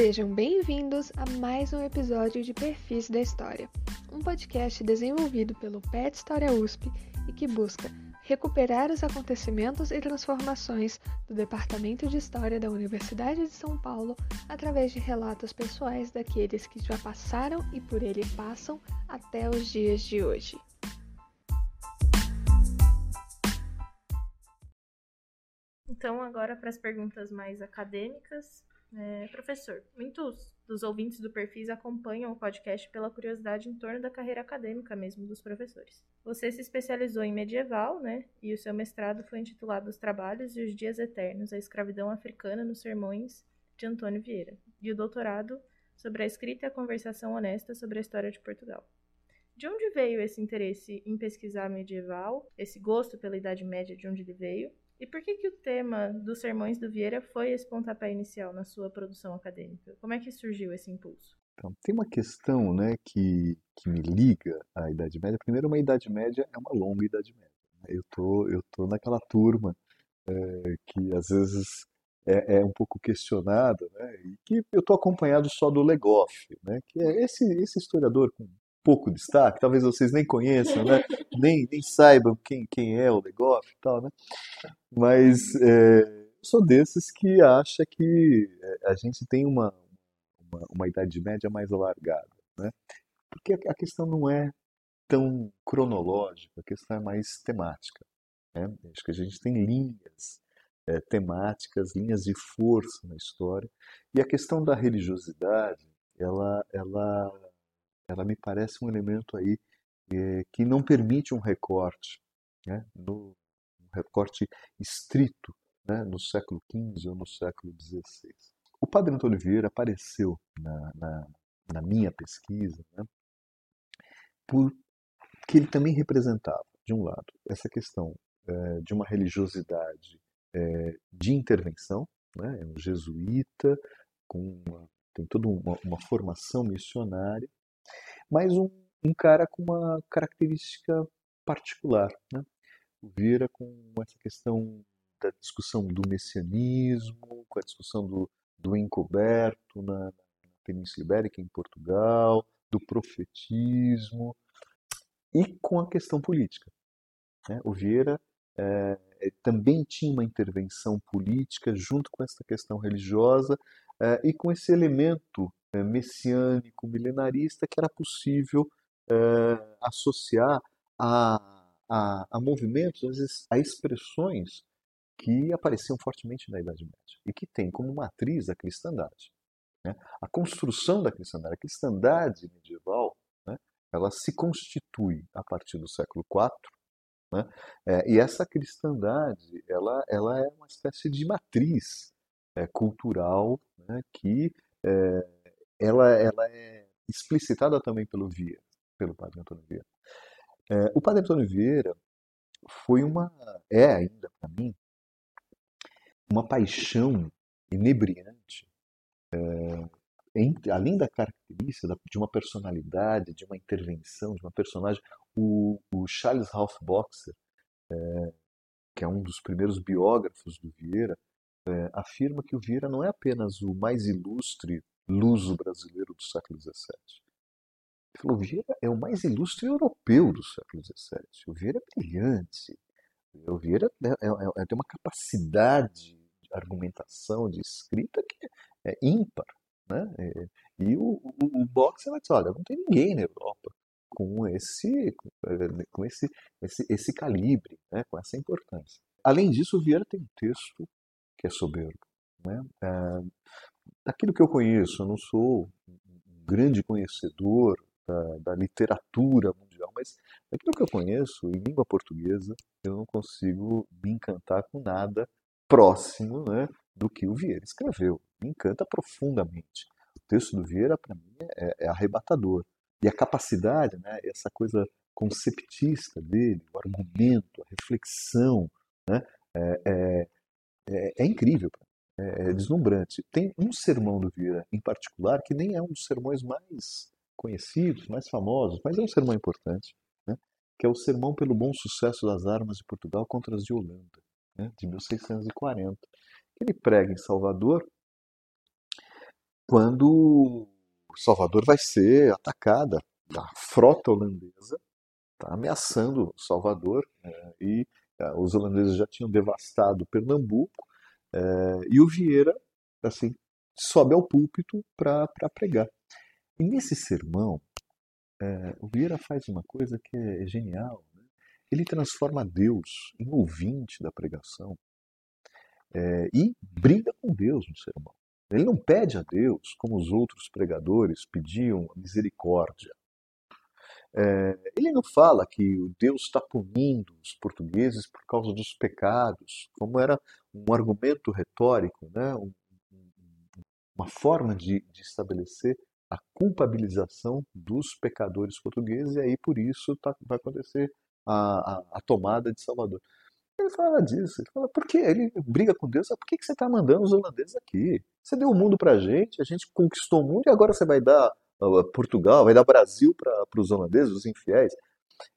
Sejam bem-vindos a mais um episódio de Perfis da História, um podcast desenvolvido pelo PET História USP e que busca recuperar os acontecimentos e transformações do Departamento de História da Universidade de São Paulo através de relatos pessoais daqueles que já passaram e por ele passam até os dias de hoje. Então, agora para as perguntas mais acadêmicas. É, professor, muitos dos ouvintes do Perfis acompanham o podcast pela curiosidade em torno da carreira acadêmica mesmo dos professores. Você se especializou em medieval, né? E o seu mestrado foi intitulado Os Trabalhos e os Dias Eternos, a escravidão africana nos sermões de Antônio Vieira. E o doutorado sobre a escrita e a conversação honesta sobre a história de Portugal. De onde veio esse interesse em pesquisar medieval, esse gosto pela Idade Média, de onde ele veio? E por que, que o tema dos Sermões do Vieira foi esse pontapé inicial na sua produção acadêmica? Como é que surgiu esse impulso? Então, tem uma questão né, que, que me liga à Idade Média. Primeiro, uma Idade Média é uma longa Idade Média. Né? Eu tô, eu tô naquela turma é, que às vezes é, é, um pouco questionada, né, e que eu estou acompanhado só do Legoff, né, que é esse, esse historiador com pouco destaque, talvez vocês nem conheçam, né? nem, nem saibam quem, quem é o Legoff e tal, né? Mas é, sou desses que acha que é, a gente tem uma, uma, uma idade média mais alargada, né? Porque a questão não é tão cronológica, a questão é mais temática. Né? Acho que a gente tem linhas é, temáticas, linhas de força na história, e a questão da religiosidade, ela, ela ela me parece um elemento aí é, que não permite um recorte, né, no, um recorte estrito né, no século XV ou no século XVI. O padre Antônio Vieira apareceu na, na, na minha pesquisa né, porque ele também representava, de um lado, essa questão é, de uma religiosidade é, de intervenção, né, é um jesuíta, com uma, tem toda uma, uma formação missionária, mas um, um cara com uma característica particular. Né? O Vieira com essa questão da discussão do messianismo, com a discussão do, do encoberto na, na Península Ibérica, em Portugal, do profetismo, e com a questão política. Né? O Vieira é, também tinha uma intervenção política junto com essa questão religiosa é, e com esse elemento messiânico, milenarista, que era possível é, associar a, a, a movimentos, às vezes, a expressões que apareciam fortemente na Idade Média e que tem como matriz a cristandade. Né? A construção da cristandade, a cristandade medieval, né? ela se constitui a partir do século IV, né? É, e essa cristandade ela, ela é uma espécie de matriz é, cultural né? que é, ela, ela é explicitada também pelo Vieira, pelo Padre Antônio Vieira. É, o Padre Antônio Vieira foi uma, é ainda para mim, uma paixão inebriante, é, além da característica de uma personalidade, de uma intervenção, de uma personagem, o, o Charles Ralph Boxer, é, que é um dos primeiros biógrafos do Vieira, é, afirma que o Vieira não é apenas o mais ilustre luso brasileiro do século XVII. Ele falou, Vieira é o mais ilustre europeu do século XVII. O Vieira é brilhante. O Vieira é, é, é, tem uma capacidade de argumentação, de escrita que é ímpar. Né? É, e o, o, o Box ela diz, olha, não tem ninguém na Europa com esse, com esse, esse, esse calibre, né? com essa importância. Além disso, o Vieira tem um texto que é soberbo. Né? Daquilo que eu conheço, eu não sou um grande conhecedor da, da, literatura mundial, mas daquilo que eu conheço, em língua portuguesa, eu não consigo me encantar com nada próximo né, do que o Vieira escreveu. Me encanta profundamente. O texto do Vieira, para mim, é, é, arrebatador. E a capacidade, né, essa coisa conceptista dele, o argumento, a reflexão, né, é, é, é, é incrível é, deslumbrante. Tem um sermão do Vieira em particular que nem é um dos sermões mais conhecidos, mais famosos, mas é um sermão importante, né? que é o Sermão pelo Bom Sucesso das Armas de Portugal contra as de Holanda, né? de 1640. Ele prega em Salvador quando Salvador vai ser atacada. A frota holandesa está ameaçando Salvador né, e é, os holandeses já tinham devastado Pernambuco é, e o Vieira assim sobe ao púlpito para pregar. E nesse sermão, é, o Vieira faz uma coisa que é genial. Né? Ele transforma Deus em ouvinte da pregação é, e briga com Deus no sermão. Ele não pede a Deus, como os outros pregadores pediam, misericórdia. É, ele não fala que o Deus está punindo os portugueses por causa dos pecados, como era um argumento retórico, né? Um, uma forma de, de, estabelecer a culpabilização dos pecadores portugueses, e aí por isso tá, vai acontecer a, a, a tomada de Salvador. Ele fala disso. Ele fala, por que? Ele briga com Deus. Por que, que você está mandando os holandeses aqui? Você deu o mundo para a gente, a gente conquistou o mundo e agora você vai dar Portugal, vai dar Brasil para os holandeses, os infiéis.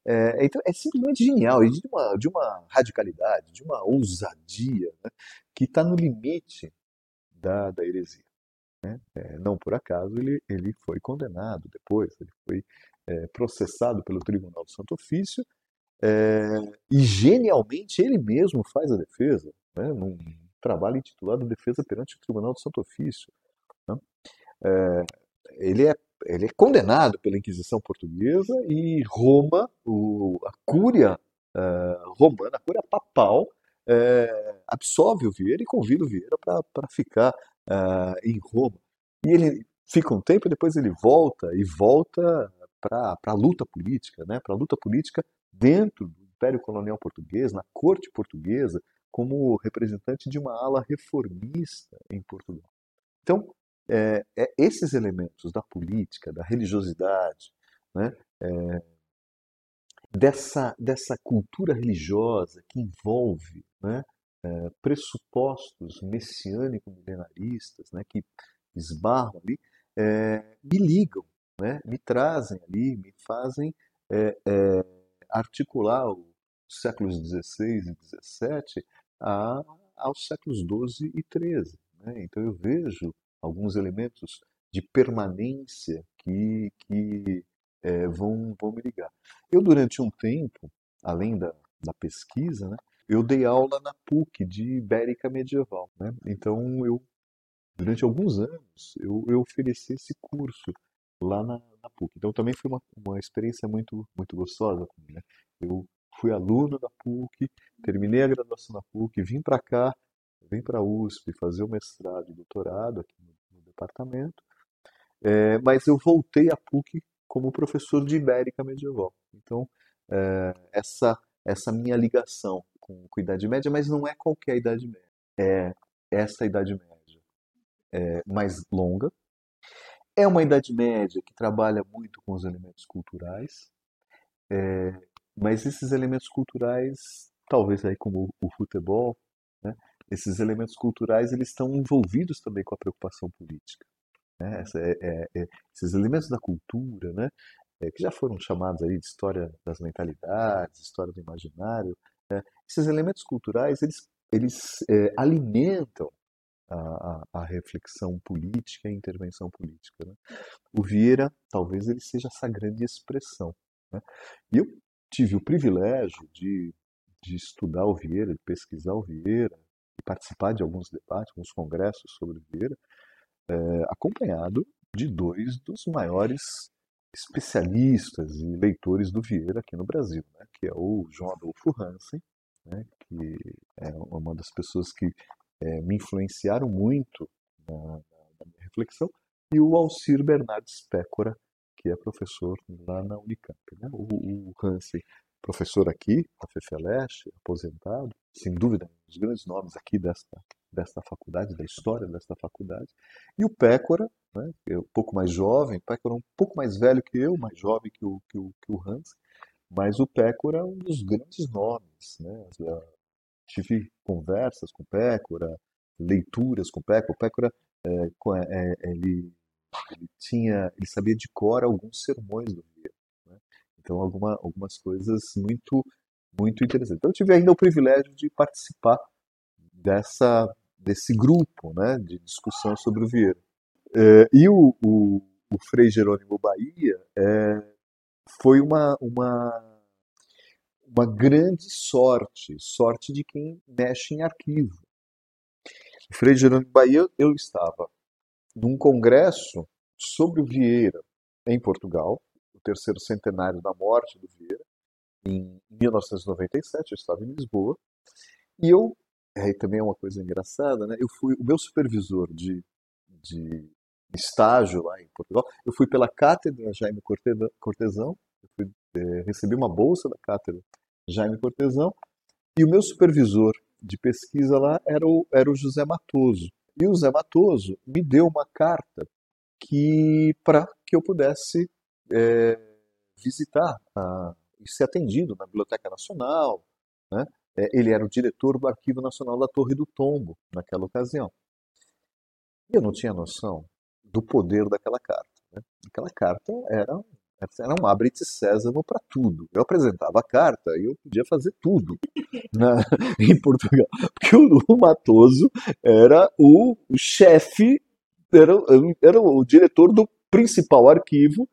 É, então é simplesmente genial e de uma, de uma radicalidade, de uma ousadia né, que está no limite da, da heresia. Né? É, não por acaso ele, ele foi condenado depois, ele foi é, processado pelo Tribunal do Santo Ofício é, e genialmente ele mesmo faz a defesa, né, num trabalho intitulado Defesa perante o Tribunal do Santo Ofício. Né? É, ele, é, ele é condenado pela Inquisição Portuguesa e Roma, o, a Cúria uh, romana, a Cúria papal, uh, absolve o Vieira e convida o Vieira para ficar uh, em Roma. E ele fica um tempo, depois ele volta e volta para a luta política, né? para a luta política dentro do Império Colonial Português, na corte portuguesa, como representante de uma ala reformista em Portugal. Então, é, é esses elementos da política, da religiosidade, né, é, dessa, dessa cultura religiosa que envolve né, é, pressupostos messiânico-milenaristas, né, que esbarram ali, é, me ligam, né, me trazem ali, me fazem é, é, articular os séculos XVI e XVII a, aos séculos XII e XIII. Né? Então eu vejo alguns elementos de permanência que, que é, vão, vão me ligar. Eu, durante um tempo, além da, da pesquisa, né, eu dei aula na PUC de Ibérica Medieval. Né? Então, eu, durante alguns anos, eu, eu ofereci esse curso lá na, na PUC. Então também foi uma, uma experiência muito, muito gostosa para mim. Né? Eu fui aluno da PUC, terminei a graduação na PUC, vim para cá, vim para a USP fazer o mestrado e doutorado aqui no, departamento, é, mas eu voltei à PUC como professor de Ibérica medieval. Então, é, essa, essa minha ligação com, com a Idade Média, mas não é qualquer Idade Média, é essa Idade Média é, mais longa, é uma Idade Média que trabalha muito com os elementos culturais, mas esses elementos culturais, talvez aí como o futebol, né, esses elementos culturais eles estão envolvidos também com a preocupação política. Né? Essa, é, é, é esses elementos da cultura, né, é, que já foram chamados aí de história das mentalidades, história do imaginário, né, esses elementos culturais eles, eles é, alimentam a, a, reflexão política e a intervenção política. Né? O Vieira, talvez ele seja essa grande expressão. Né? E eu tive o privilégio de, de estudar o Vieira, de pesquisar o Vieira, e participar de alguns debates, alguns congressos sobre Vieira, é, acompanhado de dois dos maiores especialistas e leitores do Vieira aqui no Brasil, né? que é o João Adolfo Hansen, né? que é uma das pessoas que é, me influenciaram muito na, na, minha reflexão, e o Alcir Bernardes Pécora, que é professor lá na Unicamp. Né? O, o Hansen, professor aqui, na FEFELESH, aposentado, sem dúvida, um dos grandes nomes aqui desta, desta faculdade, da história desta faculdade. E o Pécora, né, é um pouco mais jovem, o Pécora é um pouco mais velho que eu, mais jovem que o, que o, que o Hansen, mas o Pécora é um dos grandes nomes né, tive conversas com o Pécora, leituras com o Pécora. O Pécora, é, é, ele, ele, tinha, ele sabia de cor alguns sermões do Vieira. Então, alguma, algumas coisas muito, muito interessantes. Então, eu tive ainda o privilégio de participar dessa, desse grupo né, de discussão sobre o Vieira. É, e o, o, o, Frei Jerônimo Bahia é, foi uma, uma, uma grande sorte, sorte de quem mexe em arquivo. O Frei Jerônimo Bahia, eu estava num congresso sobre o Vieira em Portugal, terceiro centenário da morte do Vieira, em 1997, eu estava em Lisboa, e eu, aí também é uma coisa engraçada, né? Eu fui, o meu supervisor de, de estágio lá em Portugal, eu fui pela cátedra Jaime Cortesão, eu fui, é, recebi uma bolsa da cátedra Jaime Cortesão, e o meu supervisor de pesquisa lá era o, era o José Matoso. E o José Matoso me deu uma carta que para que eu pudesse é, visitar a, e ser atendido na Biblioteca Nacional. Né? É, ele era o diretor do Arquivo Nacional da Torre do Tombo naquela ocasião. Eu não tinha noção do poder daquela carta. Né? Aquela carta era, era um abre-te sésamo para tudo. Eu apresentava a carta e eu podia fazer tudo na, em Portugal. Porque o, Matoso era o chefe, era, era o diretor do principal arquivo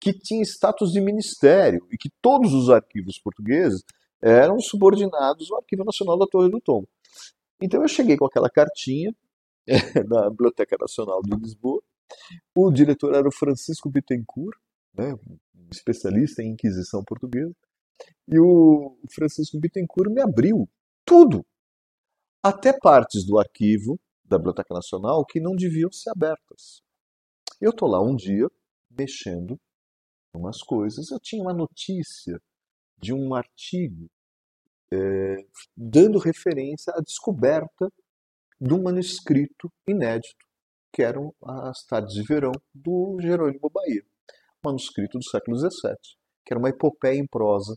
que tinha status de ministério e que todos os arquivos portugueses eram subordinados ao Arquivo Nacional da Torre do Tom. Então eu cheguei com aquela cartinha na Biblioteca Nacional de Lisboa. O diretor era o Francisco Bittencourt, né, um especialista em Inquisição Portuguesa. E o Francisco Bittencourt me abriu tudo, até partes do arquivo da Biblioteca Nacional que não deviam ser abertas. Eu estou lá um dia, mexendo umas coisas. Eu tinha uma notícia de um artigo é, dando referência à descoberta de um manuscrito inédito, que eram as Tardes de Verão do Jerônimo Bahia, manuscrito do século XVII, que era uma epopeia em prosa,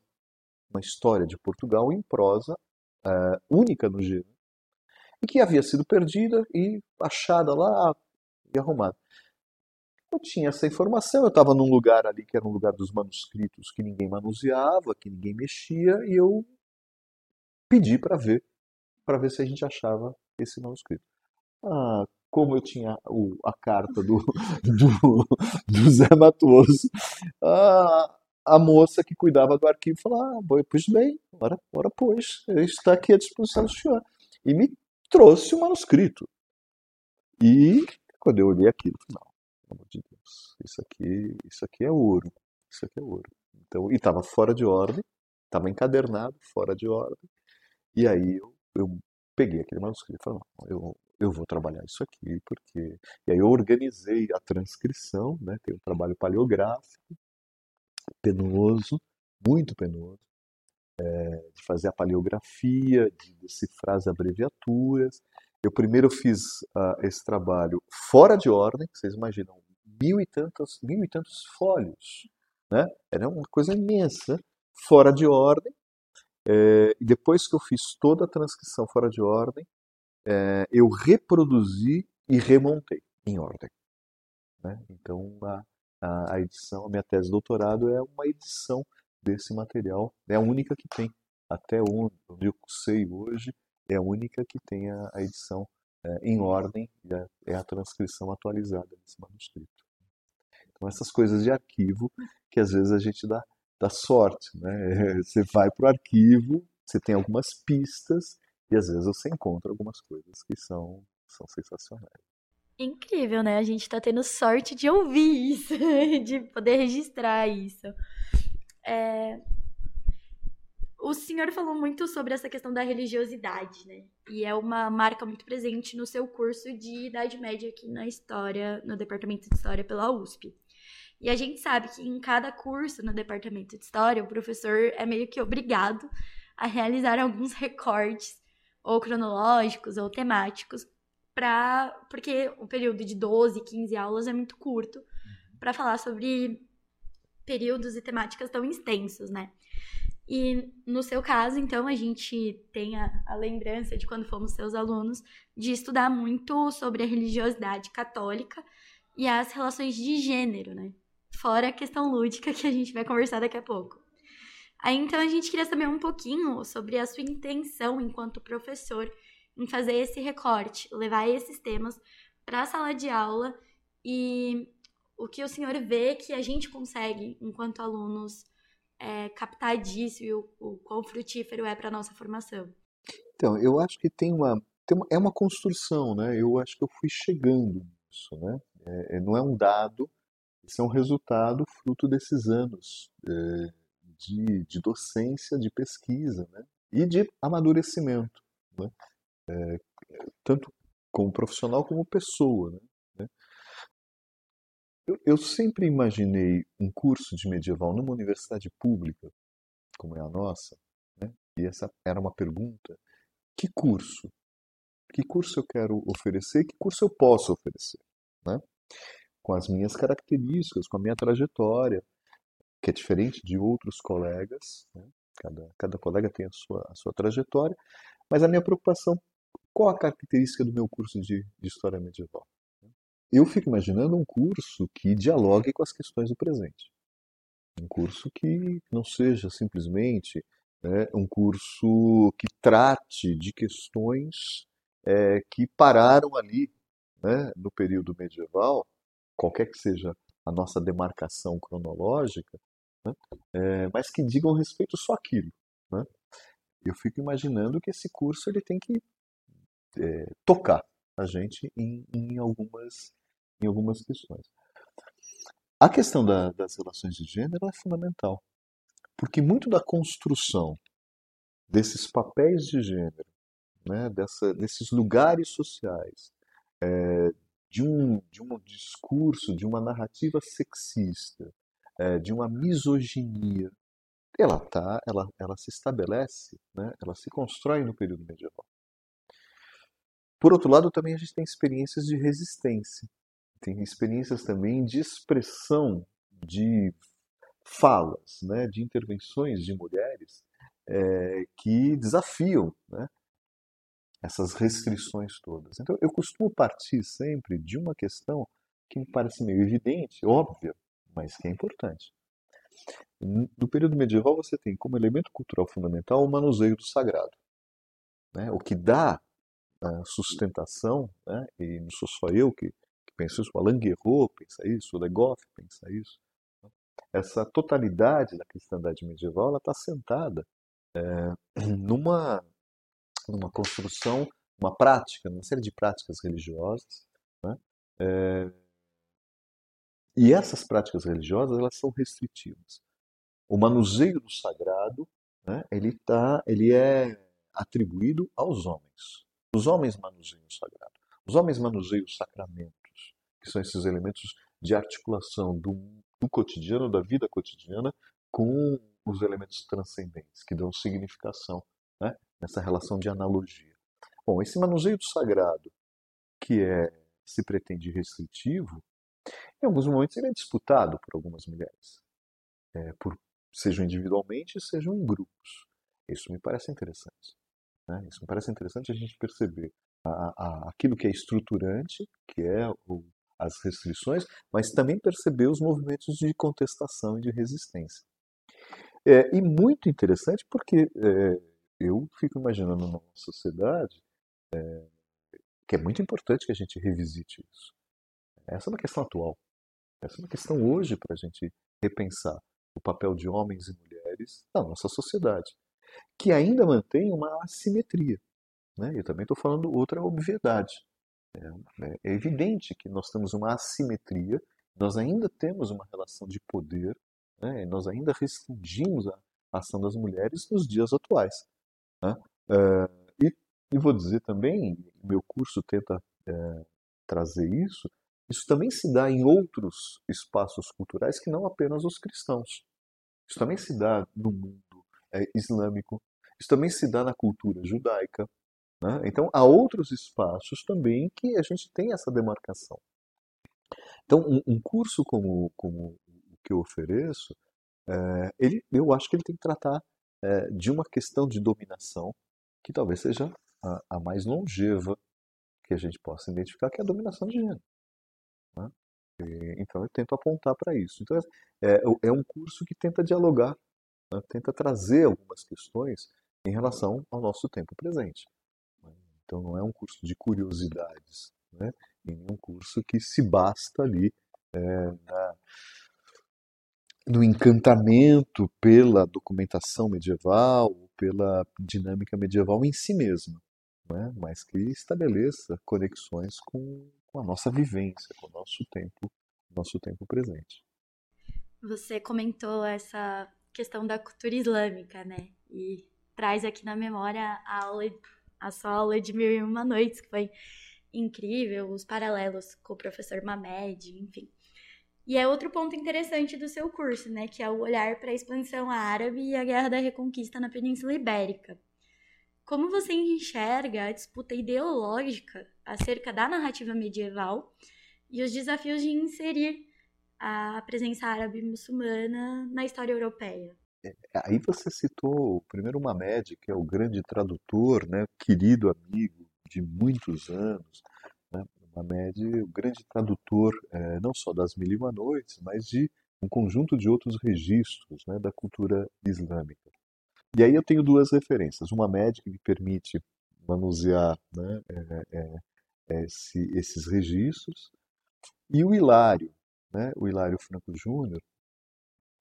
uma história de Portugal em prosa, é, única no gênero, e que havia sido perdida e achada lá e arrumada. Eu tinha essa informação, eu estava num lugar ali que era um lugar dos manuscritos que ninguém manuseava, que ninguém mexia, e eu pedi para ver, para ver se a gente achava esse manuscrito. Ah, como eu tinha o, a carta do, do, do Zé Matoso, a, a moça que cuidava do arquivo falou: Ah, pois bem, ora, ora pois, está aqui à disposição do senhor. E me trouxe o manuscrito. E quando eu olhei aquilo, não, amor de Deus, isso aqui, isso aqui é ouro, isso aqui é ouro. Então, e estava fora de ordem, estava encadernado, fora de ordem. E aí eu, eu peguei aquele manuscrito e falei, eu, eu vou trabalhar isso aqui, porque... E aí eu organizei a transcrição, né? tem um trabalho paleográfico, penoso, muito penoso, é, de fazer a paleografia, de decifrar as abreviaturas, eu primeiro fiz uh, esse trabalho fora de ordem, vocês imaginam, mil e tantos, mil e tantos fólios, né? Era uma coisa imensa, fora de ordem. É, e depois que eu fiz toda a transcrição fora de ordem, é, eu reproduzi e remontei em ordem. Né? Então a, a, edição, a minha tese de doutorado é uma edição desse material, é a única que tem até onde eu sei hoje é a única que tem a, a edição é, em ordem, é, é a transcrição atualizada desse manuscrito. Então, essas coisas de arquivo que às vezes a gente dá, dá sorte. Né? Você vai para o arquivo, você tem algumas pistas e às vezes você encontra algumas coisas que são, são sensacionais. Incrível, né? A gente está tendo sorte de ouvir isso, de poder registrar isso. É, o senhor falou muito sobre essa questão da religiosidade, né? E é uma marca muito presente no seu curso de Idade Média aqui na História, no Departamento de História pela USP. E a gente sabe que em cada curso no Departamento de História, o professor é meio que obrigado a realizar alguns recortes, ou cronológicos, ou temáticos, pra, porque o período de 12, 15 aulas é muito curto para falar sobre períodos e temáticas tão extensos, né? E no seu caso, então, a gente tem a, a, lembrança de quando fomos seus alunos de estudar muito sobre a religiosidade católica e as relações de gênero, né? Fora a questão lúdica que a gente vai conversar daqui a pouco. Aí então a gente queria saber um pouquinho sobre a sua intenção enquanto professor em fazer esse recorte, levar esses temas para a sala de aula e o que o senhor vê que a gente consegue, enquanto alunos, é, captar disso e o, o quão frutífero é para a nossa formação? Então, eu acho que tem uma, tem uma, é uma construção, né? Eu acho que eu fui chegando nisso, né? É, é não é um dado, isso é um resultado fruto desses anos é, de, de docência, de pesquisa, né? E de amadurecimento, né? É, tanto como profissional como pessoa, né? Eu, eu sempre imaginei um curso de medieval numa universidade pública, como é a nossa, né? e essa era uma pergunta: que curso? Que curso eu quero oferecer? Que curso eu posso oferecer? Né? Com as minhas características, com a minha trajetória, que é diferente de outros colegas. Né? Cada, cada colega tem a sua, a sua trajetória, mas a minha preocupação, qual a característica do meu curso de, de História Medieval? Eu fico imaginando um curso que dialogue com as questões do presente. Um curso que não seja simplesmente né, um curso que trate de questões é, que pararam ali né, no período medieval, qualquer que seja a nossa demarcação cronológica, né, é, mas que digam respeito só àquilo. Né? Eu fico imaginando que esse curso ele tem que é, tocar a gente em, em algumas em algumas questões. A questão da, das relações de gênero é fundamental, porque muito da construção desses papéis de gênero, né, dessa, desses lugares sociais, é, de, um, de um discurso, de uma narrativa sexista, é, de uma misoginia, ela tá, ela, ela se estabelece, né, ela se constrói no período medieval. Por outro lado, também a gente tem experiências de resistência tem experiências também de expressão de falas, né, de intervenções de mulheres é, que desafiam né, essas restrições todas. Então, eu costumo partir sempre de uma questão que me parece meio evidente, óbvia, mas que é importante. No período medieval, você tem como elemento cultural fundamental o manuseio do sagrado, né, o que dá a sustentação, né, e não sou só eu que pensa isso, o Alain Guerreau pensa isso, o Legoff pensa isso. Essa totalidade da cristandade medieval está sentada é, numa, numa construção, uma prática, uma série de práticas religiosas. Né? É, e essas práticas religiosas elas são restritivas. O manuseio do sagrado né, ele, tá, ele é atribuído aos homens. Os homens manuseiam o sagrado. Os homens manuseiam o sacramento que são esses elementos de articulação do, do cotidiano, da vida cotidiana, com os elementos transcendentes, que dão significação né, nessa relação de analogia. Bom, esse manuseio do sagrado, que é se pretende restritivo, em alguns momentos ele é disputado por algumas mulheres, é, por, sejam individualmente, sejam em grupos. Isso me parece interessante. Né? Isso me parece interessante a gente perceber a, a, aquilo que é estruturante, que é o, as restrições, mas também perceber os movimentos de contestação e de resistência. É, e muito interessante porque é, eu fico imaginando numa sociedade é, que é muito importante que a gente revisite isso. Essa é uma questão atual. Essa é uma questão hoje para a gente repensar o papel de homens e mulheres na nossa sociedade, que ainda mantém uma assimetria. Né? Eu também estou falando outra obviedade. É, é evidente que nós temos uma assimetria, nós ainda temos uma relação de poder, né? nós ainda restringimos a ação das mulheres nos dias atuais. Né? É, e, e, vou dizer também, meu curso tenta é, trazer isso, isso também se dá em outros espaços culturais que não apenas os cristãos. Isso também se dá no mundo é, islâmico, isso também se dá na cultura judaica, né? Então, há outros espaços também que a gente tem essa demarcação. Então, um, um curso como, como o que eu ofereço, é, ele, eu acho que ele tem que tratar é, de uma questão de dominação que talvez seja a, a, mais longeva que a gente possa identificar, que é a dominação de gênero. Né? E, então, eu tento apontar para isso. Então, é, é um curso que tenta dialogar, né? tenta trazer algumas questões em relação ao nosso tempo presente. Então não é um curso de curiosidades, né? em nenhum curso que se basta ali é, na, no encantamento pela documentação medieval, pela dinâmica medieval em si mesma, né? mas que estabeleça conexões com, com a nossa vivência, com o nosso tempo, nosso tempo presente. Você comentou essa questão da cultura islâmica, né? E traz aqui na memória a aula, a sua aula de Mil e Uma Noites, que foi incrível, os paralelos com o professor Mamed, enfim. E é outro ponto interessante do seu curso, né, que é o olhar para a expansão árabe e a guerra da reconquista na Península Ibérica. Como você enxerga a disputa ideológica acerca da narrativa medieval e os desafios de inserir a presença árabe muçulmana na história europeia? É, aí você citou primeiro Mamed, que é o grande tradutor, né, querido amigo de muitos anos, né, Mamed, o grande tradutor é, não só das Mil e Uma Noites, mas de um conjunto de outros registros né, da cultura islâmica. E aí eu tenho duas referências. Uma média que permite manusear né, é, é, esse, esses registros, e o Hilário, né, o Hilário Franco Júnior,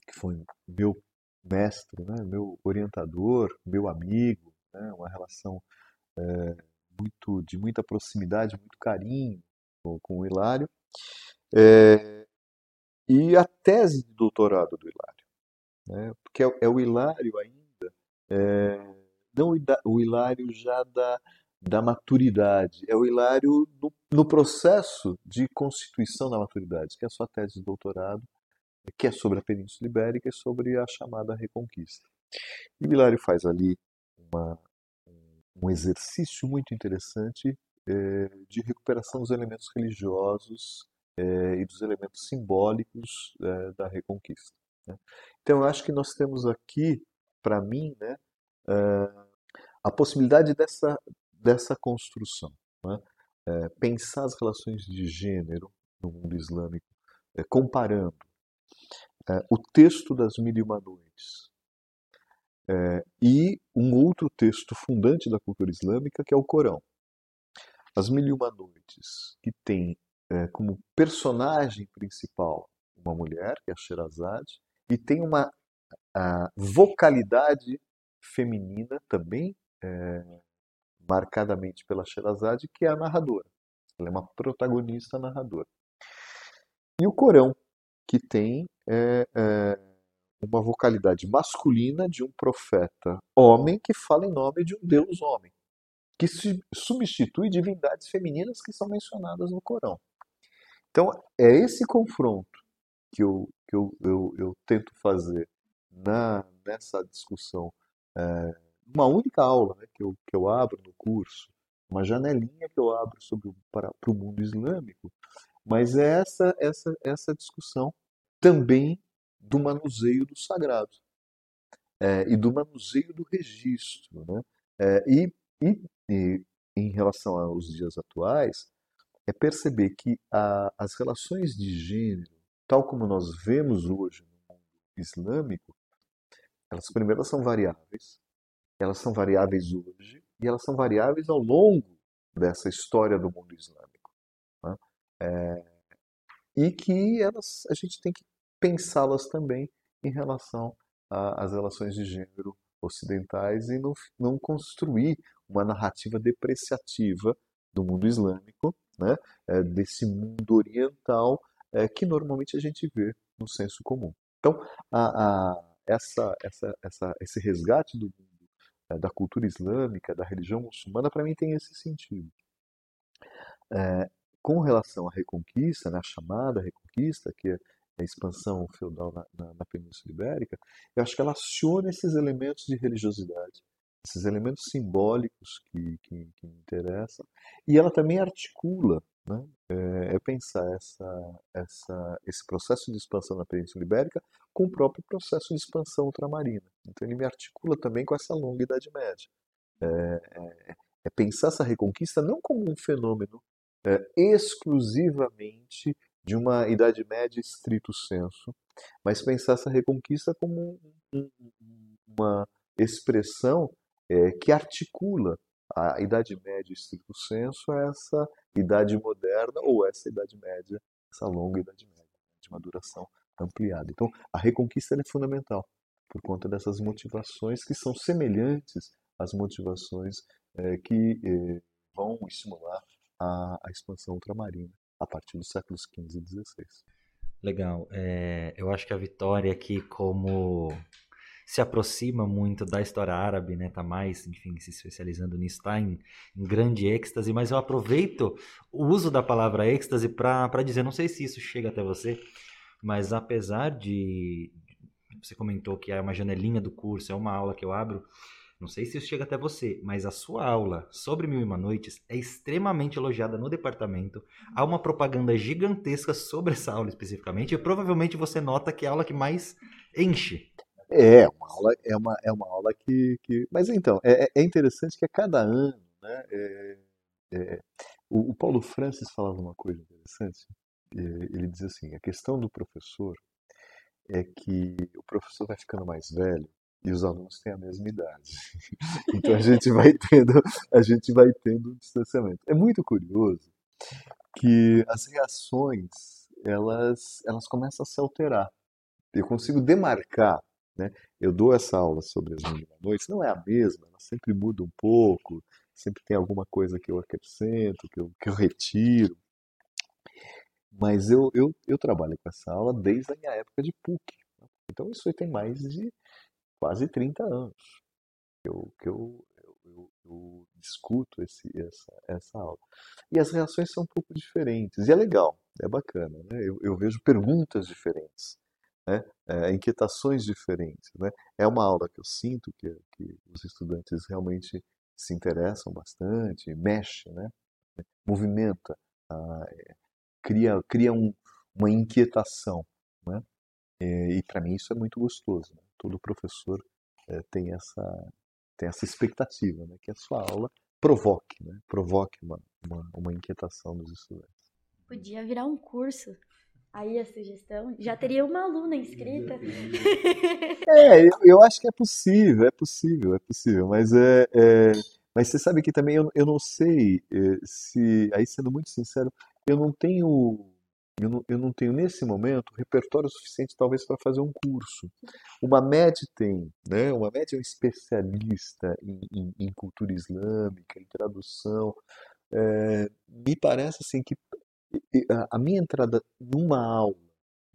que foi meu mestre, né, meu orientador, meu amigo, né, uma relação é, muito de muita proximidade, muito carinho com, com o Hilário, é, e a tese de doutorado do Hilário, né, porque é, é o Hilário ainda, é, não o Hilário já da, da maturidade, é o Hilário no, no processo de constituição da maturidade, que é a sua tese de doutorado, que é sobre a Península Ibérica e sobre a chamada Reconquista. E o Hilário faz ali uma, um exercício muito interessante é, de recuperação dos elementos religiosos é, e dos elementos simbólicos é, da Reconquista. Né? Então, eu acho que nós temos aqui, para mim, né, a possibilidade dessa, dessa construção. Né? pensar as relações de gênero no mundo islâmico, comparando o texto das Mil e Uma Noites é, e um outro texto fundante da cultura islâmica, que é o Corão. As Mil e Uma Noites, que tem é, como personagem principal uma mulher, que é a Sherazade, e tem uma vocalidade feminina também, é, marcadamente pela Sherazade, que é a narradora. Ela é uma protagonista narradora. E o Corão, que tem é, é, uma vocalidade masculina de um profeta homem que fala em nome de um Deus homem, que substitui divindades femininas que são mencionadas no Corão. Então, é esse confronto que eu, que eu, eu, eu tento fazer na, nessa discussão, é, uma única aula né, que, eu, que eu abro no curso, uma janelinha que eu abro sobre, para, para o mundo islâmico, mas é essa, essa, essa discussão também do manuseio do sagrado é, e do manuseio do registro. Né? É, e, e, e, em relação aos dias atuais, é perceber que a, as relações de gênero, tal como nós vemos hoje no mundo islâmico, elas primeiro são variáveis, elas são variáveis hoje e elas são variáveis ao longo dessa história do mundo islâmico. É, e que elas, a gente tem que pensá-las também em relação às relações de gênero ocidentais e não, não construir uma narrativa depreciativa do mundo islâmico, né, é, desse mundo oriental é, que normalmente a gente vê no senso comum. Então, a, a, essa, essa, essa, esse resgate do mundo, é, da cultura islâmica, da religião muçulmana, para mim tem esse sentido. Com relação à reconquista, né, a chamada reconquista, que é a expansão feudal na, na, na, Península Ibérica, eu acho que ela aciona esses elementos de religiosidade, esses elementos simbólicos que, que, que me interessam, e ela também articula, né, é, é, pensar essa, essa, esse processo de expansão na Península Ibérica com o próprio processo de expansão ultramarina. Então ele me articula também com essa longa Idade Média. É, é, é pensar essa reconquista não como um fenômeno é, exclusivamente de uma Idade Média estrito senso, mas pensar essa reconquista como uma expressão é, que articula A Idade Média, estricto senso, é essa Idade Moderna ou essa Idade Média, essa longa Idade Média, de uma duração ampliada. Então, a reconquista é fundamental, por conta dessas motivações que são semelhantes às motivações é, que é, vão estimular a, a, expansão ultramarina a partir dos séculos XV e XVI. Legal. É, eu acho que a Vitória aqui, como se aproxima muito da história árabe, né? Tá mais, enfim, se especializando nisso, está em, em, grande êxtase, mas eu aproveito o uso da palavra êxtase para dizer, não sei se isso chega até você, mas apesar de você comentou que é uma janelinha do curso, é uma aula que eu abro, não sei se isso chega até você, mas a sua aula sobre Mil e Uma Noites é extremamente elogiada no departamento. Há uma propaganda gigantesca sobre essa aula especificamente, e provavelmente você nota que é a aula que mais enche. É, uma aula, é uma, é uma aula que, que... Mas então, é, é interessante que a cada ano, né, é, é, o, o, Paulo Francis falava uma coisa interessante, é, ele diz assim, a questão do professor é que o professor vai ficando mais velho e os alunos têm a mesma idade. então a gente vai tendo, a gente vai tendo um distanciamento. É muito curioso que as reações, elas, elas começam a se alterar. Eu consigo demarcar né? Eu dou essa aula sobre as noites, não é a mesma, ela sempre muda um pouco, sempre tem alguma coisa que eu acrescento, que eu, que eu retiro. Mas eu, eu, eu trabalho com essa aula desde a minha época de PUC. Então isso aí tem mais de quase 30 anos que eu, que eu, eu, eu discuto esse, essa, essa aula. E as reações são um pouco diferentes. E é legal, é bacana. Né? Eu, eu vejo perguntas diferentes né? é, inquietações diferentes. Né? É uma aula que eu sinto que, que os estudantes realmente se interessam bastante, mexe, né? movimenta, ah, é, cria, cria um, uma inquietação. Né? E, e para mim isso é muito gostoso. Né? Todo professor é, tem, essa, tem essa expectativa, né? que a sua aula provoque, né? provoque uma, uma, uma inquietação dos estudantes. Podia virar um curso Aí a sugestão, já teria uma aluna inscrita. É, eu, eu acho que é possível, é possível, é possível, mas é, é mas você sabe que também eu, eu não sei é, se, aí sendo muito sincero, eu não tenho, eu não, eu não tenho nesse momento repertório suficiente talvez para fazer um curso. Uma MED tem, né? Uma MED é um especialista em, em, em cultura islâmica, em tradução. É, me parece assim que a minha entrada numa aula,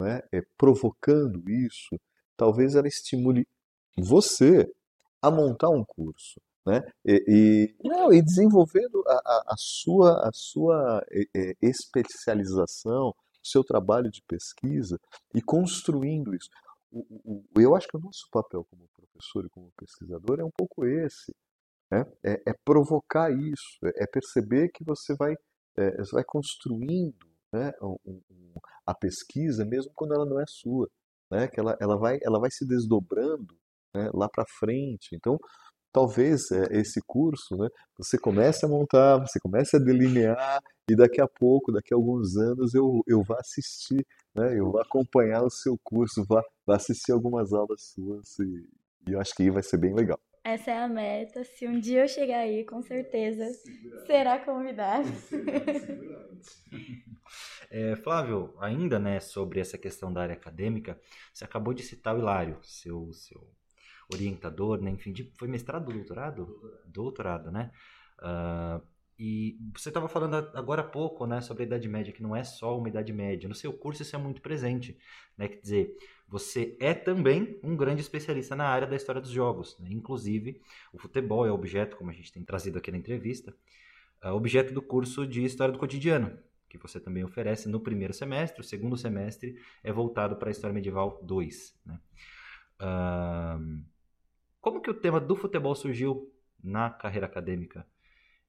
né, é, provocando isso, talvez ela estimule você a montar um curso, né? E, e, não, e desenvolvendo a, a, a sua, a sua é, especialização, seu trabalho de pesquisa e construindo isso. Eu acho que o nosso papel como professor e como pesquisador é um pouco esse, né? é, é provocar isso, é, é perceber que você vai é, você vai construindo né, um, um, a pesquisa, mesmo quando ela não é sua, né, que ela, ela, vai, ela vai se desdobrando né, lá para frente. Então, talvez é, esse curso, né, você comece a montar, você comece a delinear e daqui a pouco, daqui a alguns anos, eu, eu vá assistir, né, eu vou acompanhar o seu curso, vá, vá assistir algumas aulas suas e, e eu acho que aí vai ser bem legal. Essa é a meta. Se um dia eu chegar aí, com certeza será convidado. É, Flávio, ainda né, sobre essa questão da área acadêmica, você acabou de citar o Hilário, seu, seu orientador, né? Enfim, de, foi mestrado ou doutorado? Doutorado, doutorado né? Uh, e você estava falando agora há pouco, né, sobre a Idade Média, que não é só uma Idade Média. No seu curso isso é muito presente, né? Quer dizer, você é também um grande especialista na área da história dos jogos. Né? Inclusive, o futebol é objeto, como a gente tem trazido aqui na entrevista, é objeto do curso de História do Cotidiano, que você também oferece no primeiro semestre. O segundo semestre é voltado para a História Medieval 2. Né? Uh, como que o tema do futebol surgiu na carreira acadêmica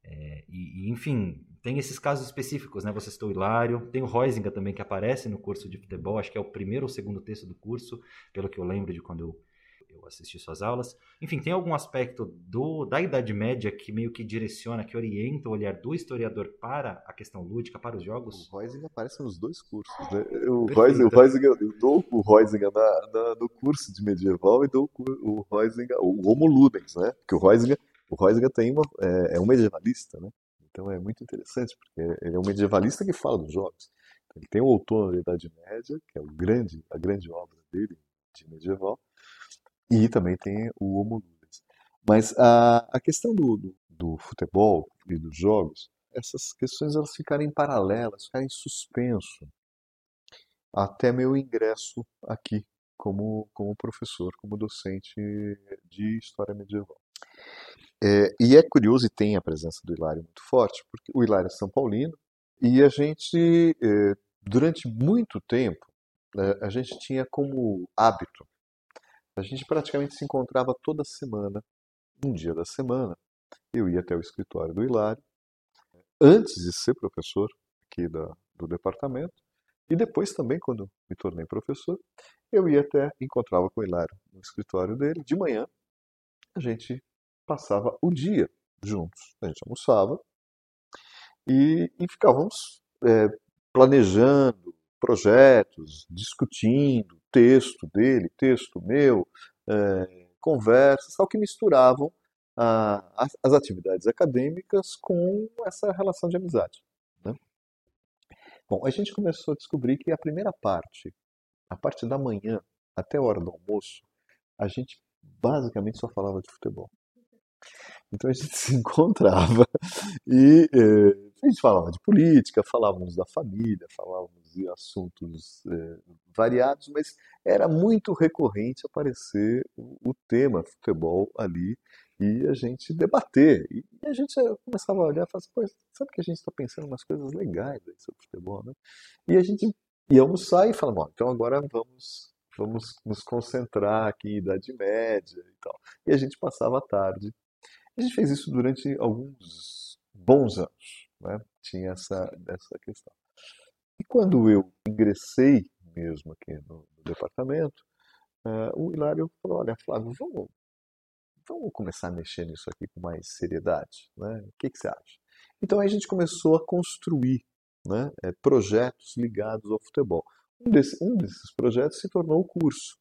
é, e, e, enfim, tem esses casos específicos, né? Você citou o Hilário, tem o Reisinger também que aparece no curso de futebol, acho que é o primeiro ou segundo texto do curso, pelo que eu lembro de quando eu, eu assisti suas aulas. Enfim, tem algum aspecto do, da Idade Média que meio que direciona, que orienta o olhar do historiador para a questão lúdica, para os jogos? O Reisinger aparece nos dois cursos, né? O Reisinger, o Reisinger, eu dou o Reisinger na, na, no curso de medieval e dou o Reisinger, o Homo Ludens, né? Porque o Reisinger O Reusga tem uma, é, é um medievalista, né? Então é muito interessante, porque ele é um medievalista que fala dos jogos. Ele tem o Outono da Idade Média, que é o grande, a grande obra dele de medieval, e também tem o Homo Ludens. Mas a, a questão do, do, do, futebol e dos jogos, essas questões elas ficarem paralelas, ficarem em suspenso até meu ingresso aqui como, como professor, como docente de História Medieval. É, e é curioso e tem a presença do Hilário muito forte, porque o Hilário é São Paulino e a gente, é, durante muito tempo, é, a gente tinha como hábito, a gente praticamente se encontrava toda semana, um dia da semana, eu ia até o escritório do Hilário, antes de ser professor aqui da, do departamento, e depois também, quando me tornei professor, eu ia até, encontrava com o Hilário no escritório dele, de manhã, a gente passava o dia juntos. A gente almoçava e, e ficávamos é, planejando projetos, discutindo texto dele, texto meu, é, conversas, tal, que misturavam a, as, atividades acadêmicas com essa relação de amizade. Né? Bom, a gente começou a descobrir que a primeira parte, a parte da manhã até a hora do almoço, a gente basicamente só falava de futebol. Então a gente se encontrava e eh, a gente falava de política, falávamos da família, falávamos de assuntos eh, variados, mas era muito recorrente aparecer o, tema futebol ali e a gente debater. E, a gente começava a olhar e falar assim, sabe que a gente está pensando umas coisas legais aí sobre futebol, né? E a gente ia almoçar e falava, então agora vamos vamos nos concentrar aqui em Idade Média e tal. E a gente passava a tarde a gente fez isso durante alguns bons anos, né? tinha essa, essa questão. E quando eu ingressei mesmo aqui no, no departamento, uh, o Hilário falou, olha Flávio, vamos, vamos começar a mexer nisso aqui com mais seriedade, né? o que, que você acha? Então a gente começou a construir né, é, projetos ligados ao futebol. Um, desse, um desses projetos se tornou o curso,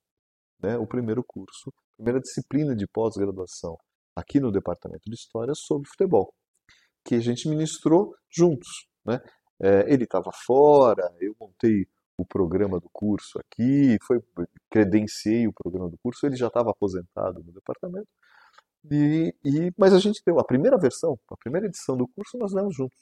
né, o primeiro curso, a primeira disciplina de pós-graduação aqui no Departamento de História sobre futebol, que a gente ministrou juntos. Né? É, ele estava fora, eu montei o programa do curso aqui, foi, credenciei o programa do curso, ele já estava aposentado no departamento, e, e, mas a gente deu a primeira versão, a primeira edição do curso nós demos juntos.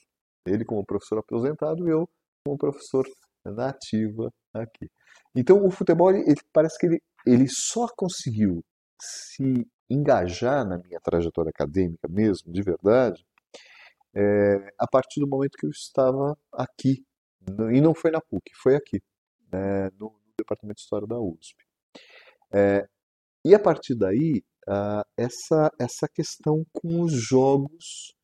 Ele como professor aposentado e eu como professor na ativa aqui. Então o futebol, ele, parece que ele, ele só conseguiu se engajar na minha trajetória acadêmica mesmo, de verdade, é, a partir do momento que eu estava aqui. E não foi na PUC, foi aqui, né, no, Departamento de História da USP. É, e a partir daí, essa, essa questão com os jogos,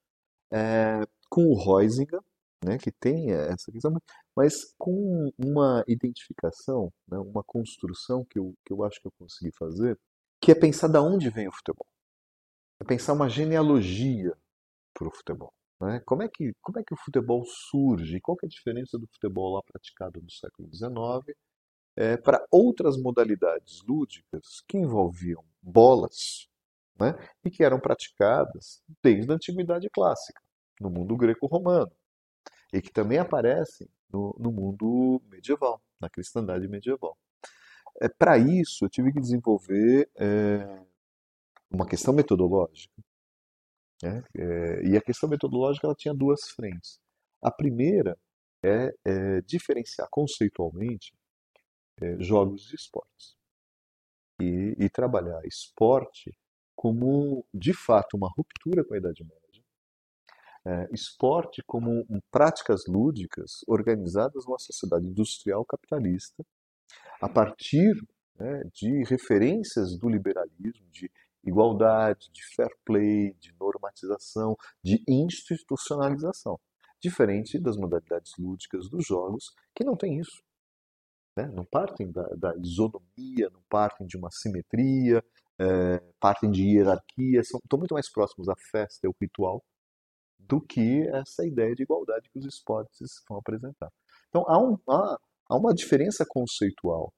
é, com o Reisinger, né, que tem essa questão, mas com uma identificação, né, uma construção que eu, que eu acho que eu consegui fazer, que é pensar da onde vem o futebol. É pensar uma genealogia para o futebol. Né? Como, é que, como é que o futebol surge? Qual é a diferença do futebol lá praticado no século XIX é, para outras modalidades lúdicas que envolviam bolas né? e que eram praticadas desde a Antiguidade Clássica, no mundo greco-romano, e que também aparecem no, no mundo medieval, na cristandade medieval. É, Para isso, eu tive que desenvolver é, uma questão metodológica. Né? É, e a questão metodológica ela tinha duas frentes. A primeira é, é diferenciar conceitualmente é, jogos de esportes e, e, trabalhar esporte como, de fato, uma ruptura com a Idade Média. É, esporte como um, práticas lúdicas organizadas numa sociedade industrial capitalista a partir né, de referências do liberalismo, de igualdade, de fair play, de normatização, de institucionalização. Diferente das modalidades lúdicas dos jogos, que não tem isso. Né? Não partem da, da, isonomia, não partem de uma simetria, é, partem de hierarquia, são, estão muito mais próximos à festa e ao ritual do que essa ideia de igualdade que os esportes vão apresentar. Então há, um, há há uma diferença conceitual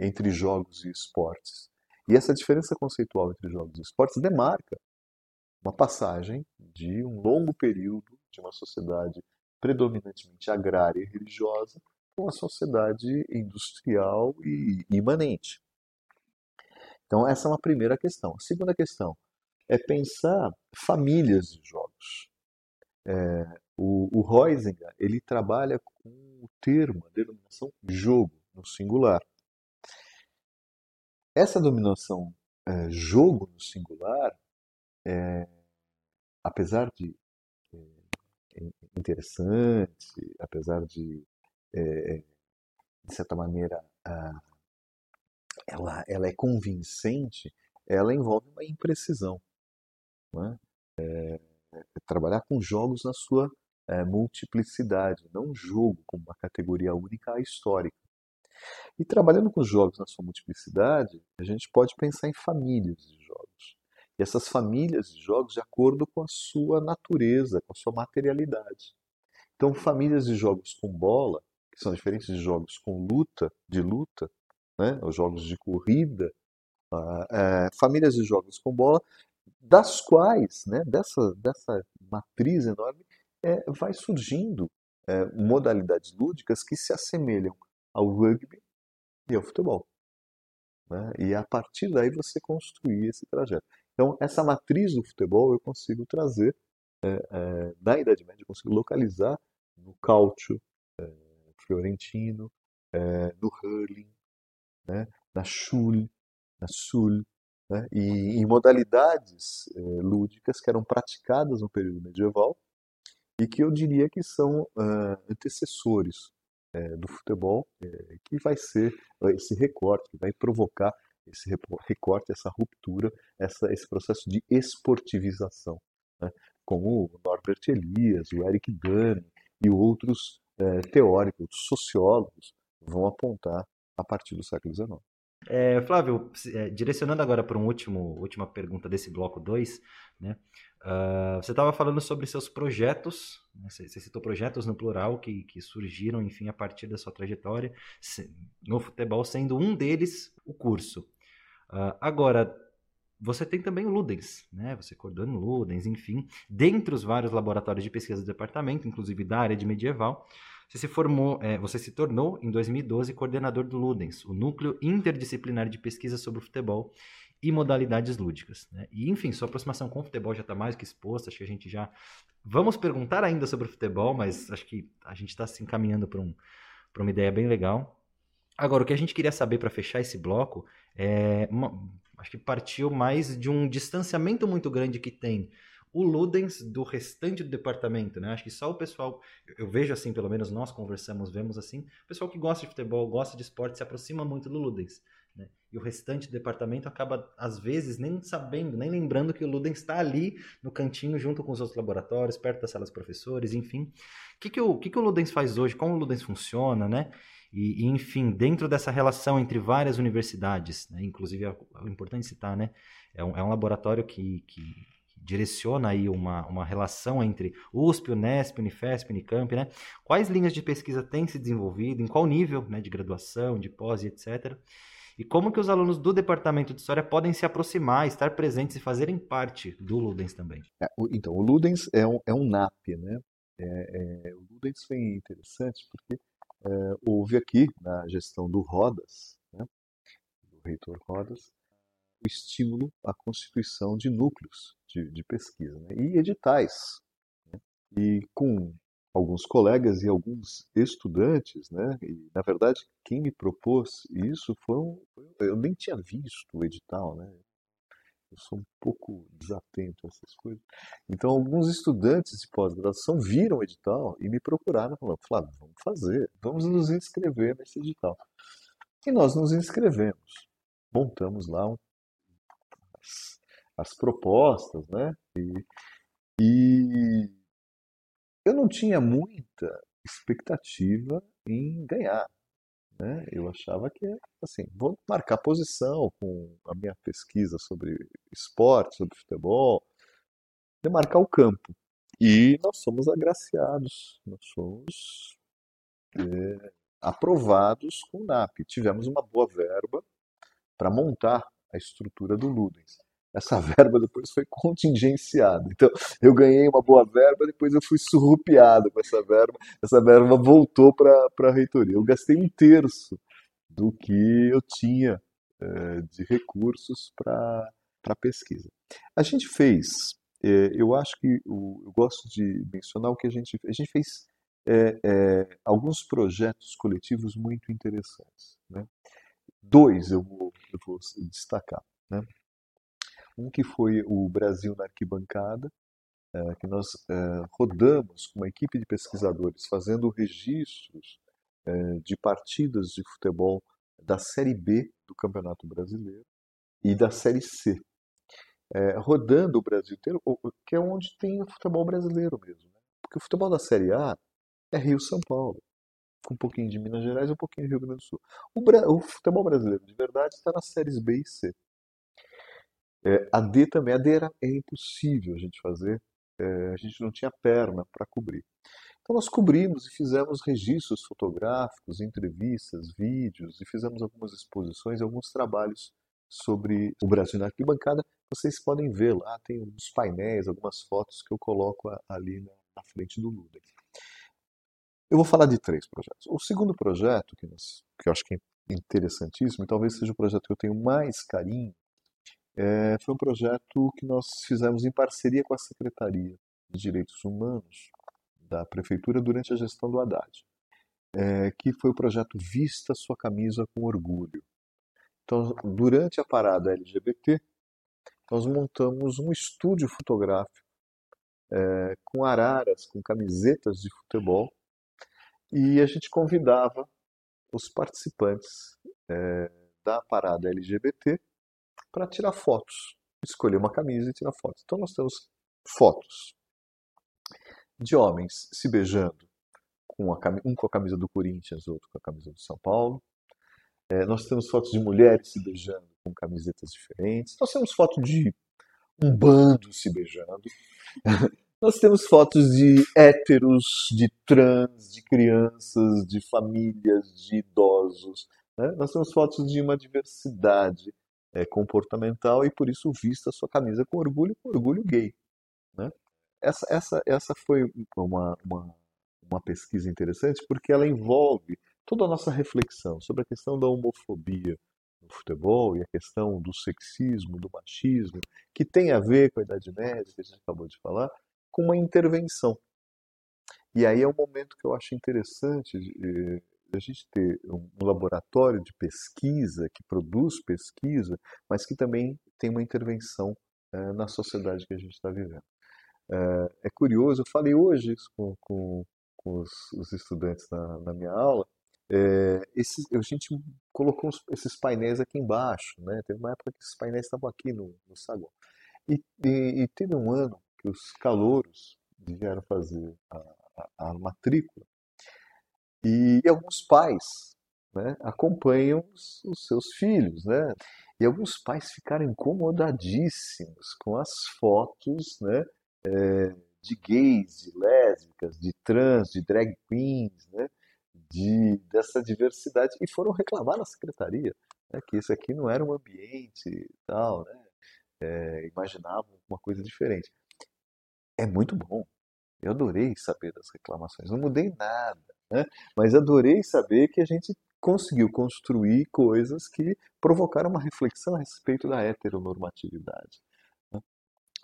entre jogos e esportes. E essa diferença conceitual entre jogos e esportes demarca uma passagem de um longo período de uma sociedade predominantemente agrária e religiosa para uma sociedade industrial e imanente. Então, essa é uma primeira questão. A segunda questão é pensar famílias de jogos. É, o, o Heisinger, ele trabalha com o termo, a denominação jogo, no singular. Essa denominação é, jogo no singular, é, apesar de é, interessante, apesar de, é, de certa maneira, ela, ela é convincente, ela envolve uma imprecisão. Né? É, trabalhar com jogos na sua é, multiplicidade, não jogo como uma categoria única histórica. E trabalhando com jogos na sua multiplicidade, a gente pode pensar em famílias de jogos. E essas famílias de jogos de acordo com a sua natureza, com a sua materialidade. Então, famílias de jogos com bola, que são diferentes de jogos com luta, de luta, né? os jogos de corrida, é, famílias de jogos com bola, das quais, né, dessa, dessa matriz enorme, é, vai surgindo é, modalidades lúdicas que se assemelham ao rugby e ao futebol. Né? E a partir daí você construir esse trajeto. Então, essa matriz do futebol eu consigo trazer é, é, na Idade Média, eu consigo localizar no cálcio é, fiorentino, é, no hurling, né? na chule, na sul, né? e em modalidades é, lúdicas que eram praticadas no período medieval e que eu diria que são uh, antecessores é, do futebol, é, que vai ser esse recorte, que vai provocar esse recorte, essa ruptura, essa, esse processo de esportivização, né? como o Norbert Elias, o Eric Dani e outros é, teóricos, sociólogos vão apontar a partir do século XIX. É, Flávio, é, direcionando agora para uma última pergunta desse bloco 2, né? Uh, você estava falando sobre seus projetos, né? você, você, citou projetos no plural que, que surgiram, enfim, a partir da sua trajetória no futebol, sendo um deles o curso. Uh, agora, você tem também o Ludens, né? Você coordena o Ludens, enfim, dentre os vários laboratórios de pesquisa do departamento, inclusive da área de medieval. Você se formou, é, você se tornou em 2012 coordenador do Ludens, o núcleo interdisciplinar de pesquisa sobre o futebol e modalidades lúdicas. Né? E enfim, sua aproximação com o futebol já está mais que exposta. Acho que a gente já vamos perguntar ainda sobre o futebol, mas acho que a gente está se encaminhando para um, uma ideia bem legal. Agora, o que a gente queria saber para fechar esse bloco é, uma, acho que partiu mais de um distanciamento muito grande que tem o Ludens do restante do departamento, né? Acho que só o pessoal, eu vejo assim, pelo menos nós conversamos, vemos assim, o pessoal que gosta de futebol, gosta de esporte, se aproxima muito do Ludens. Né? E o restante do departamento acaba, às vezes, nem sabendo, nem lembrando que o Ludens está ali no cantinho, junto com os outros laboratórios, perto das salas professores, enfim. O que, que, o, que, que o Ludens faz hoje? Como o Ludens funciona, né? E, e, enfim, dentro dessa relação entre várias universidades, né? inclusive é, é importante citar, né? É um, é um laboratório que, que direciona aí uma, uma relação entre USP, Unesp, Unifesp, Unicamp, né? Quais linhas de pesquisa têm se desenvolvido, em qual nível né, de graduação, de pós e etc. E como que os alunos do Departamento de História podem se aproximar, estar presentes e fazerem parte do Ludens também? É, então, o Ludens é um, é um NAP, né? É, é, o Ludens foi interessante porque é, houve aqui, na gestão do Rodas, né, do reitor Rodas, o estímulo à constituição de núcleos de, de pesquisa né? e editais. Né? E com alguns colegas e alguns estudantes, né? E, na verdade, quem me propôs isso foi um, eu nem tinha visto o edital, né? Eu sou um pouco desatento a essas coisas. Então, alguns estudantes de pós-graduação viram o edital e me procuraram, falando: Flávio, vamos fazer, vamos nos inscrever nesse edital. E nós nos inscrevemos. Montamos lá um as, as propostas, né? E, e eu não tinha muita expectativa em ganhar. Né? Eu achava que, assim, vou marcar posição com a minha pesquisa sobre esporte, sobre futebol, marcar o campo. E nós somos agraciados, nós somos é, aprovados com o NAP. Tivemos uma boa verba para montar a estrutura do Ludens. essa verba depois foi contingenciada. Então, eu ganhei uma boa verba, depois eu fui surrupiado com essa verba, essa verba voltou para a reitoria. Eu gastei um terço do que eu tinha é, de recursos para pesquisa. A gente fez, é, eu acho que o, eu gosto de mencionar o que a gente a gente fez é, alguns projetos coletivos muito interessantes. Né? Dois eu vou, eu vou destacar. Né? Um que foi o Brasil na Arquibancada, é, que nós é, rodamos com uma equipe de pesquisadores fazendo registros é, de partidas de futebol da Série B do Campeonato Brasileiro e da Série C, rodando o Brasil inteiro, que é onde tem o futebol brasileiro mesmo. Né? Porque o futebol da Série A é Rio-São Paulo, um pouquinho de Minas Gerais e um pouquinho de Rio Grande do Sul. O, o futebol brasileiro, de verdade, está nas séries B e C. É, a D também, a D era, é impossível a gente fazer, é, a gente não tinha perna para cobrir. Então nós cobrimos e fizemos registros fotográficos, entrevistas, vídeos e fizemos algumas exposições, alguns trabalhos sobre o Brasil na arquibancada. Vocês podem ver lá, tem uns painéis, algumas fotos que eu coloco ali na, na frente do Luda. Eu vou falar de três projetos. O segundo projeto, que, nós, que eu acho que é interessantíssimo, e talvez seja o projeto que eu tenho mais carinho, é, foi um projeto que nós fizemos em parceria com a Secretaria de Direitos Humanos da Prefeitura durante a gestão do Haddad, é, que foi o projeto Vista Sua Camisa com Orgulho. Então, durante a parada LGBT, nós montamos um estúdio fotográfico é, com araras, com camisetas de futebol, e a gente convidava os participantes é, da parada LGBT para tirar fotos, escolher uma camisa e tirar fotos. Então nós temos fotos de homens se beijando, com a, um com a camisa do Corinthians, outro com a camisa do São Paulo. É, nós temos fotos de mulheres se beijando com camisetas diferentes. Nós temos fotos de um bando se beijando. Nós temos fotos de héteros, de trans, de crianças, de famílias, de idosos. Né? Nós temos fotos de uma diversidade é, comportamental e por isso vista a sua camisa com orgulho, com orgulho gay. Né? Essa, essa, essa foi uma, uma, uma pesquisa interessante porque ela envolve toda a nossa reflexão sobre a questão da homofobia no futebol e a questão do sexismo, do machismo, que tem a ver com a Idade Média, que a gente acabou de falar, com uma intervenção. E aí é um momento que eu acho interessante de, a gente ter um laboratório de pesquisa que produz pesquisa, mas que também tem uma intervenção é, na sociedade que a gente está vivendo. É, é, curioso, eu falei hoje isso com, com, com os, os, estudantes na, na minha aula, é, esse, a gente colocou esses painéis aqui embaixo, né? Teve uma época que esses painéis estavam aqui no, no saguão. E, e, e, teve um ano que os calouros vieram fazer a, a, a matrícula e, alguns pais né, acompanham os, os, seus filhos, né? E alguns pais ficaram incomodadíssimos com as fotos, né? É, de gays, de lésbicas, de trans, de drag queens, né? De, dessa diversidade e foram reclamar na secretaria né, que isso aqui não era um ambiente tal, né? É, imaginavam uma coisa diferente é muito bom. Eu adorei saber das reclamações. Não mudei nada, né? mas adorei saber que a gente conseguiu construir coisas que provocaram uma reflexão a respeito da heteronormatividade. Né?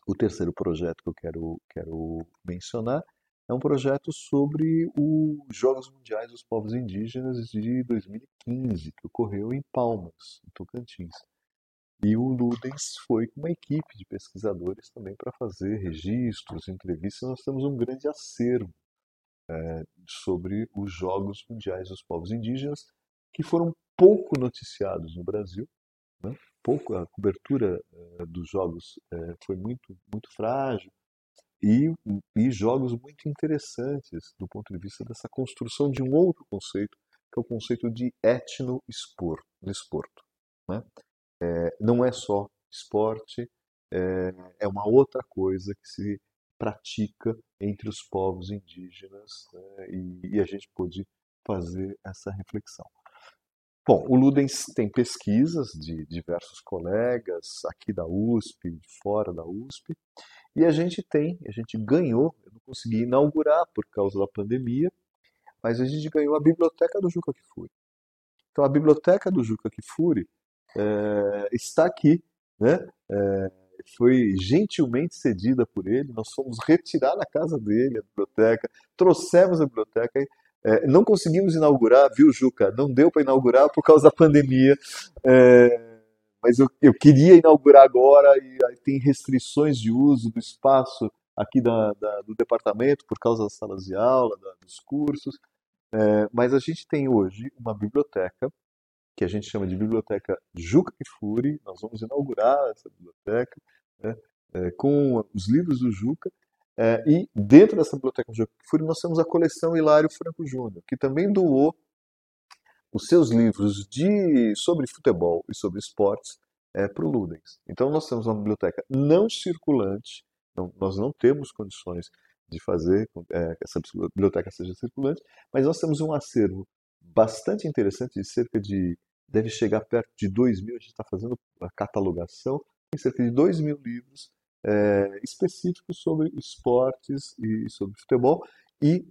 O terceiro projeto que eu quero, quero mencionar é um projeto sobre os Jogos Mundiais dos Povos Indígenas de 2015, que ocorreu em Palmas, em Tocantins. E o Ludens foi com uma equipe de pesquisadores também para fazer registros, entrevistas. Nós temos um grande acervo é, sobre os Jogos Mundiais dos Povos Indígenas, que foram pouco noticiados no Brasil. Né? Pouco, a cobertura é, dos Jogos é, foi muito, muito frágil. E, e jogos muito interessantes do ponto de vista dessa construção de um outro conceito, que é o conceito de etno-esporto. Né? É, não é só esporte, é, é, uma outra coisa que se pratica entre os povos indígenas né, e, e, a gente pôde fazer essa reflexão. Bom, o Ludens tem pesquisas de diversos colegas aqui da USP, fora da USP, e a gente tem, a gente ganhou, eu não consegui inaugurar por causa da pandemia, mas a gente ganhou a biblioteca do Juca Kifuri. Então a biblioteca do Juca Kifuri é, está aqui, né? É, foi gentilmente cedida por ele, nós fomos retirar na casa dele a biblioteca, trouxemos a biblioteca, é, não conseguimos inaugurar, viu, Juca? Não deu para inaugurar por causa da pandemia, é, mas eu, eu, queria inaugurar agora e tem restrições de uso do espaço aqui da, da, do departamento por causa das salas de aula, da, dos cursos, é, mas a gente tem hoje uma biblioteca que a gente chama de Biblioteca Juca Kifuri. Nós vamos inaugurar essa biblioteca né, é, com os livros do Juca. É, e dentro dessa Biblioteca Juca Kifuri nós temos a coleção Hilário Franco Júnior, que também doou os seus livros de sobre futebol e sobre esportes é, para o Ludens. Então nós temos uma biblioteca não circulante, não, nós não temos condições de fazer é, que essa biblioteca seja circulante, mas nós temos um acervo bastante interessante, de cerca de, deve chegar perto de 2 mil, a gente está fazendo a catalogação, tem cerca de 2 mil livros é, específicos sobre esportes e sobre futebol, e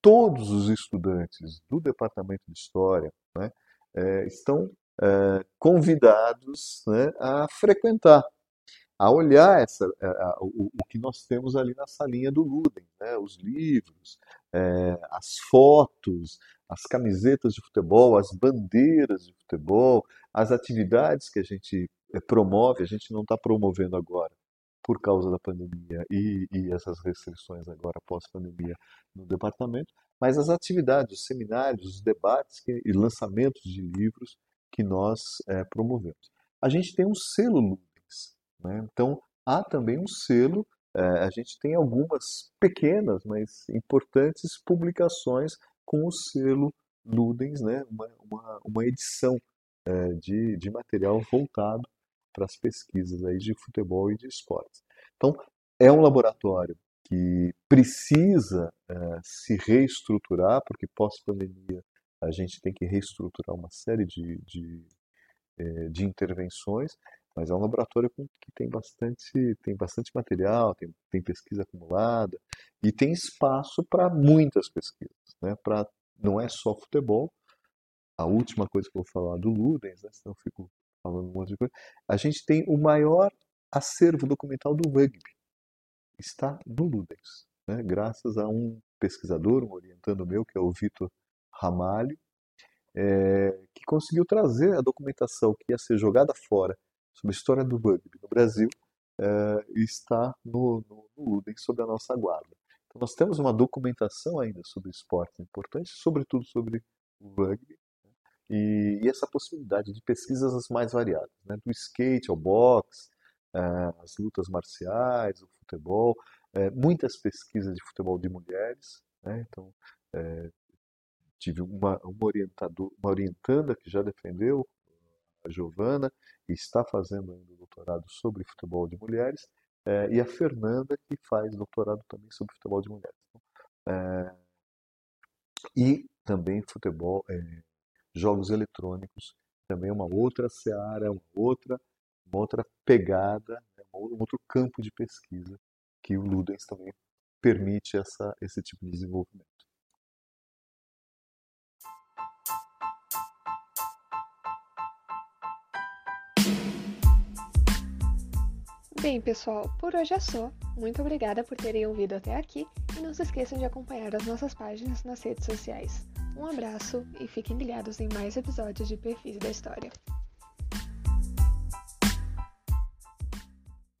todos os estudantes do Departamento de História né, é, estão é, convidados né, a frequentar a olhar essa, a, a, o, o, que nós temos ali na salinha do Ludem, né? os livros, é, as fotos, as camisetas de futebol, as bandeiras de futebol, as atividades que a gente é, promove, a gente não está promovendo agora por causa da pandemia e, e essas restrições agora pós-pandemia no departamento, mas as atividades, os seminários, os debates que, e lançamentos de livros que nós é, promovemos. A gente tem um selo Ludens, né? então há também um selo a gente tem algumas pequenas, mas importantes publicações com o selo Ludens, né? uma, uma, uma edição é, de, de material voltado para as pesquisas aí de futebol e de esportes. Então, é um laboratório que precisa é, se reestruturar, porque pós-pandemia a gente tem que reestruturar uma série de, de, é, de intervenções, mas é um laboratório que tem bastante, tem bastante material, tem, tem pesquisa acumulada e tem espaço para muitas pesquisas. Né? Pra, não é só futebol. A última coisa que eu vou falar do Ludens, né? senão eu fico falando um monte de coisa. A gente tem o maior acervo documental do rugby. Está no Ludens, né? graças a um pesquisador, um orientando meu, que é o Vitor Ramalho, é, que conseguiu trazer a documentação que ia ser jogada fora sobre a história do rugby no Brasil é, está no, no, no Ludem, sob a nossa guarda. Então, nós temos uma documentação ainda sobre esportes importantes, sobretudo sobre o rugby, né? e, e, essa possibilidade de pesquisas as mais variadas, né? do skate ao boxe, é, as lutas marciais, o futebol, é, muitas pesquisas de futebol de mulheres, né? então tive uma, uma, orientador, uma orientanda que já defendeu Giovana, e está fazendo ainda o doutorado sobre futebol de mulheres, é, e a Fernanda, que faz doutorado também sobre futebol de mulheres. É, e também futebol, é, jogos eletrônicos, também uma outra seara, uma outra, uma outra pegada, né, um outro campo de pesquisa que o Ludens também permite essa, esse tipo de desenvolvimento. Bem, pessoal, por hoje é só. Muito obrigada por terem ouvido até aqui e não se esqueçam de acompanhar as nossas páginas nas redes sociais. Um abraço e fiquem ligados em mais episódios de Perfis da História.